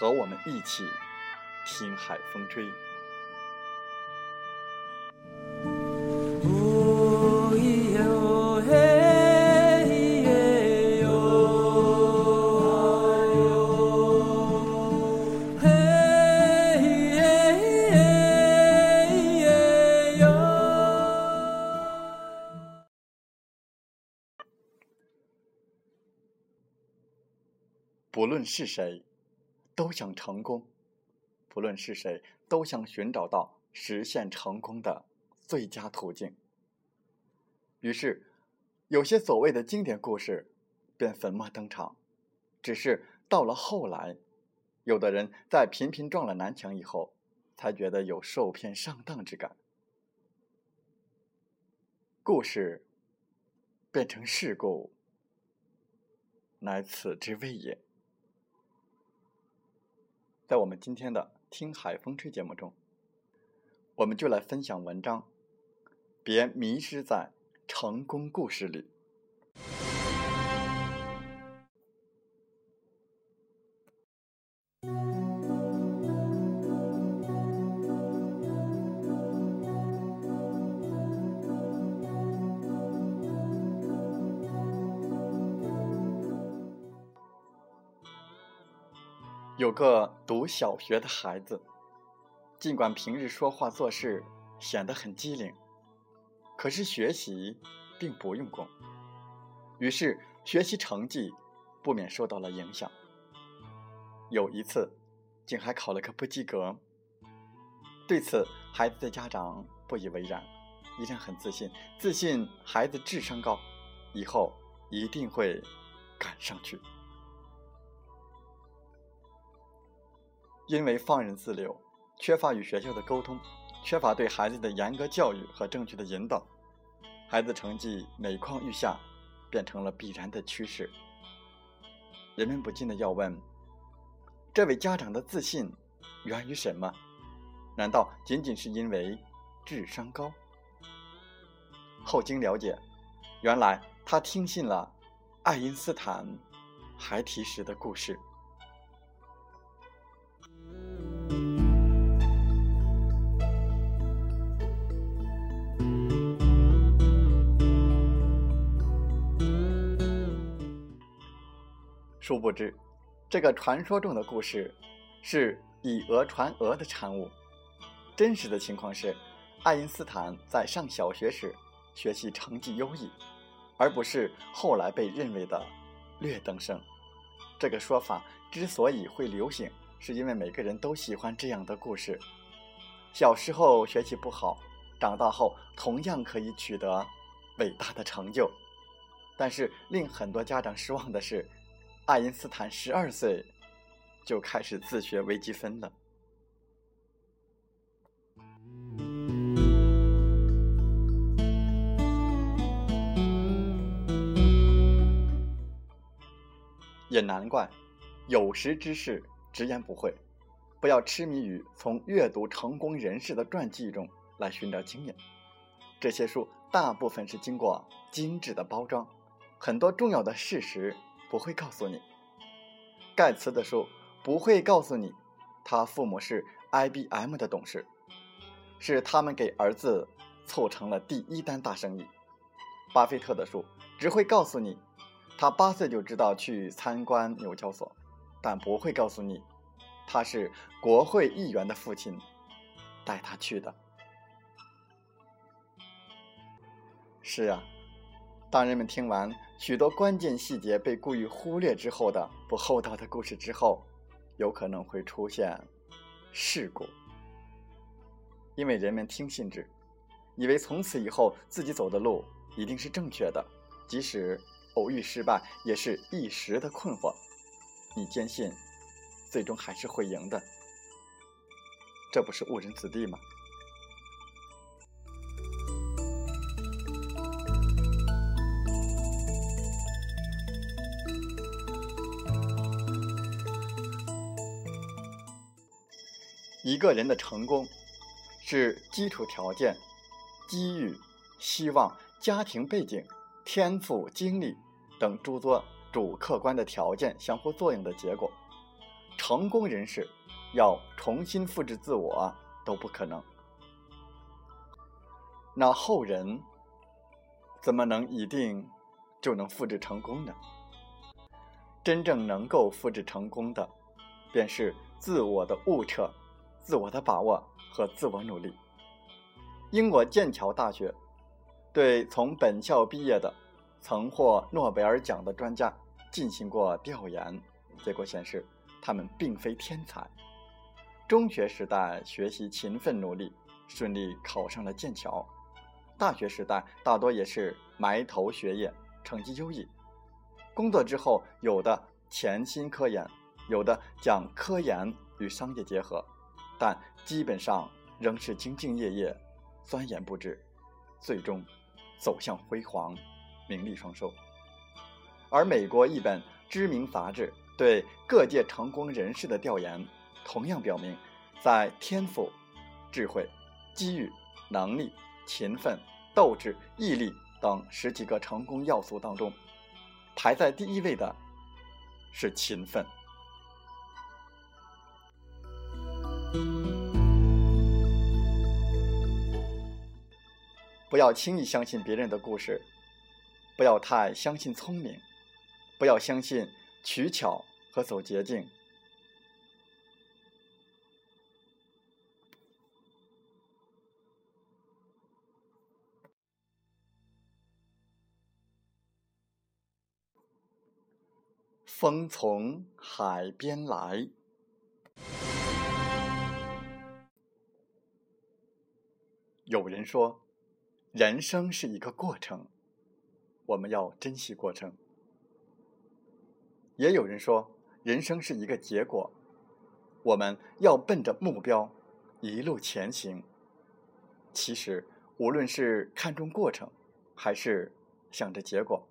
和我们一起听海风吹。不论是谁，都想成功；不论是谁，都想寻找到实现成功的最佳途径。于是，有些所谓的经典故事便粉墨登场。只是到了后来，有的人在频频撞了南墙以后，才觉得有受骗上当之感。故事变成事故，乃此之谓也。在我们今天的《听海风吹》节目中，我们就来分享文章，别迷失在成功故事里。有个读小学的孩子，尽管平日说话做事显得很机灵，可是学习并不用功，于是学习成绩不免受到了影响。有一次，竟还考了个不及格。对此，孩子的家长不以为然，依然很自信，自信孩子智商高，以后一定会赶上去。因为放任自流，缺乏与学校的沟通，缺乏对孩子的严格教育和正确的引导，孩子成绩每况愈下，变成了必然的趋势。人们不禁的要问：这位家长的自信源于什么？难道仅仅是因为智商高？后经了解，原来他听信了爱因斯坦孩提时的故事。殊不知，这个传说中的故事是以讹传讹的产物。真实的情况是，爱因斯坦在上小学时学习成绩优异，而不是后来被认为的劣等生。这个说法之所以会流行，是因为每个人都喜欢这样的故事：小时候学习不好，长大后同样可以取得伟大的成就。但是令很多家长失望的是。爱因斯坦十二岁就开始自学微积分了。也难怪，有识之士直言不讳，不要痴迷于从阅读成功人士的传记中来寻找经验。这些书大部分是经过精致的包装，很多重要的事实。不会告诉你，盖茨的书不会告诉你，他父母是 IBM 的董事，是他们给儿子凑成了第一单大生意。巴菲特的书只会告诉你，他八岁就知道去参观纽交所，但不会告诉你他是国会议员的父亲带他去的。是啊，当人们听完许多关键细节被故意忽略之后的不厚道的故事之后，有可能会出现事故，因为人们听信之，以为从此以后自己走的路一定是正确的，即使偶遇失败，也是一时的困惑。你坚信，最终还是会赢的，这不是误人子弟吗？一个人的成功，是基础条件、机遇、希望、家庭背景、天赋、经历等诸多。主客观的条件相互作用的结果，成功人士要重新复制自我都不可能。那后人怎么能一定就能复制成功呢？真正能够复制成功的，便是自我的悟彻、自我的把握和自我努力。英国剑桥大学对从本校毕业的。曾获诺贝尔奖的专家进行过调研，结果显示，他们并非天才。中学时代学习勤奋努力，顺利考上了剑桥；大学时代大多也是埋头学业，成绩优异。工作之后，有的潜心科研，有的将科研与商业结合，但基本上仍是兢兢业业、钻研不止，最终走向辉煌。名利双收，而美国一本知名杂志对各界成功人士的调研，同样表明，在天赋、智慧、机遇、能力、勤奋、斗志、毅力等十几个成功要素当中，排在第一位的是勤奋。不要轻易相信别人的故事。不要太相信聪明，不要相信取巧和走捷径。风从海边来，有人说，人生是一个过程。我们要珍惜过程。也有人说，人生是一个结果，我们要奔着目标一路前行。其实，无论是看重过程，还是想着结果，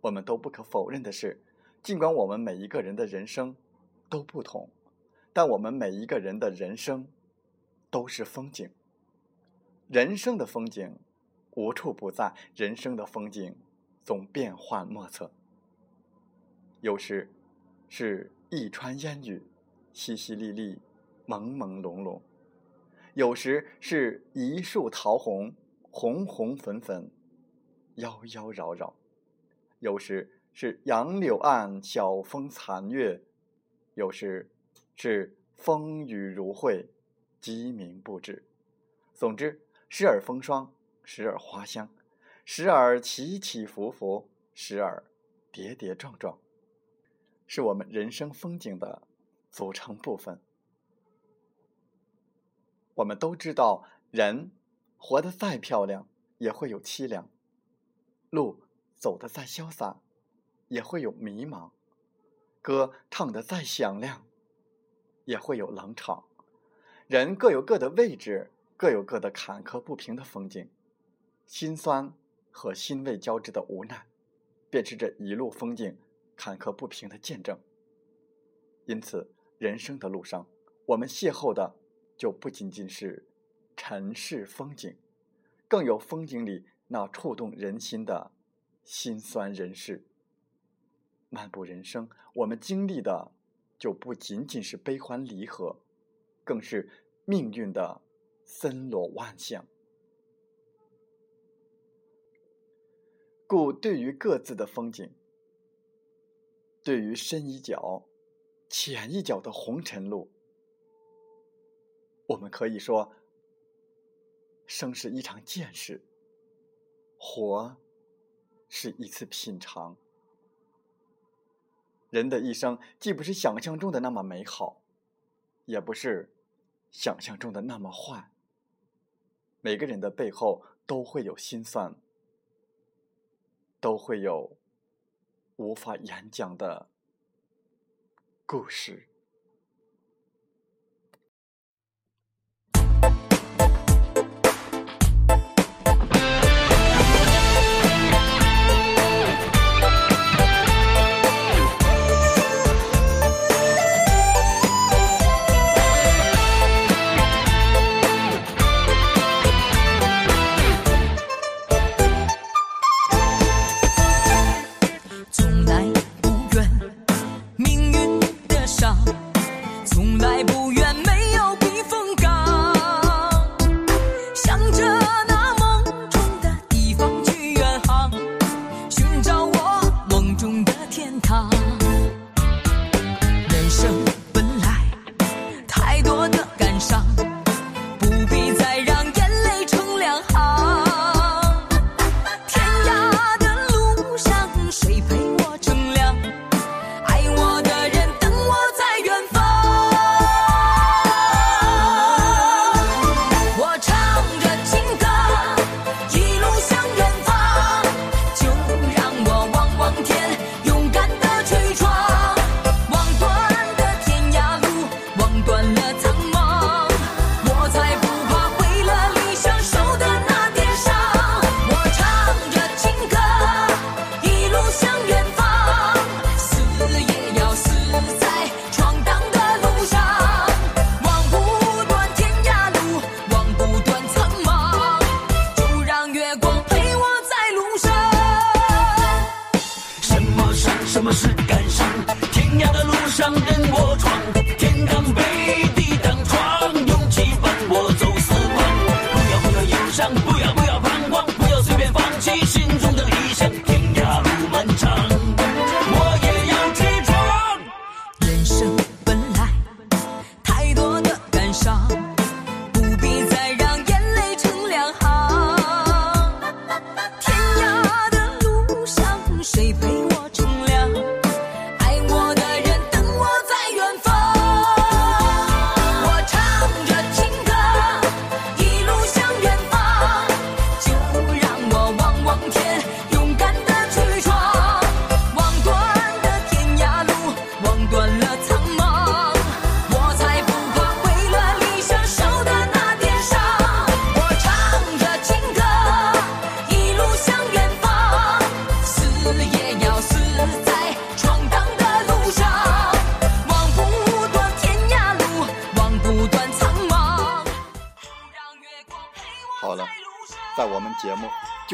我们都不可否认的是，尽管我们每一个人的人生都不同，但我们每一个人的人生都是风景。人生的风景无处不在，人生的风景。总变幻莫测，有时是一川烟雨，淅淅沥沥，朦朦胧胧；有时是一树桃红，红红粉粉，妖妖娆娆；有时是杨柳岸，晓风残月；有时是风雨如晦，鸡鸣不止。总之，时而风霜，时而花香。时而起起伏伏，时而跌跌撞撞，是我们人生风景的组成部分。我们都知道，人活得再漂亮，也会有凄凉；路走得再潇洒，也会有迷茫；歌唱得再响亮，也会有冷场。人各有各的位置，各有各的坎坷不平的风景，心酸。和欣慰交织的无奈，便是这一路风景坎坷不平的见证。因此，人生的路上，我们邂逅的就不仅仅是尘世风景，更有风景里那触动人心的辛酸人事。漫步人生，我们经历的就不仅仅是悲欢离合，更是命运的森罗万象。故对于各自的风景，对于深一脚、浅一脚的红尘路，我们可以说，生是一场见识，活是一次品尝。人的一生既不是想象中的那么美好，也不是想象中的那么坏。每个人的背后都会有心酸，都会有无法言讲的故事。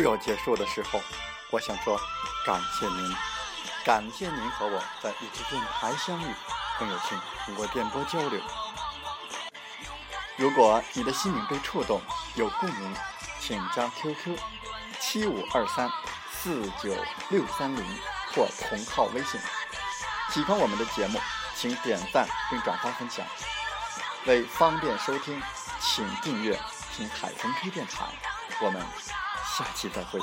就要结束的时候，我想说，感谢您，感谢您和我在一支电台相遇，更有幸通过电波交流。如果你的心灵被触动，有共鸣，请加 QQ 七五二三四九六三零或同号微信。喜欢我们的节目，请点赞并转发分享。为方便收听，请订阅听海风吹电台。我们下期再会。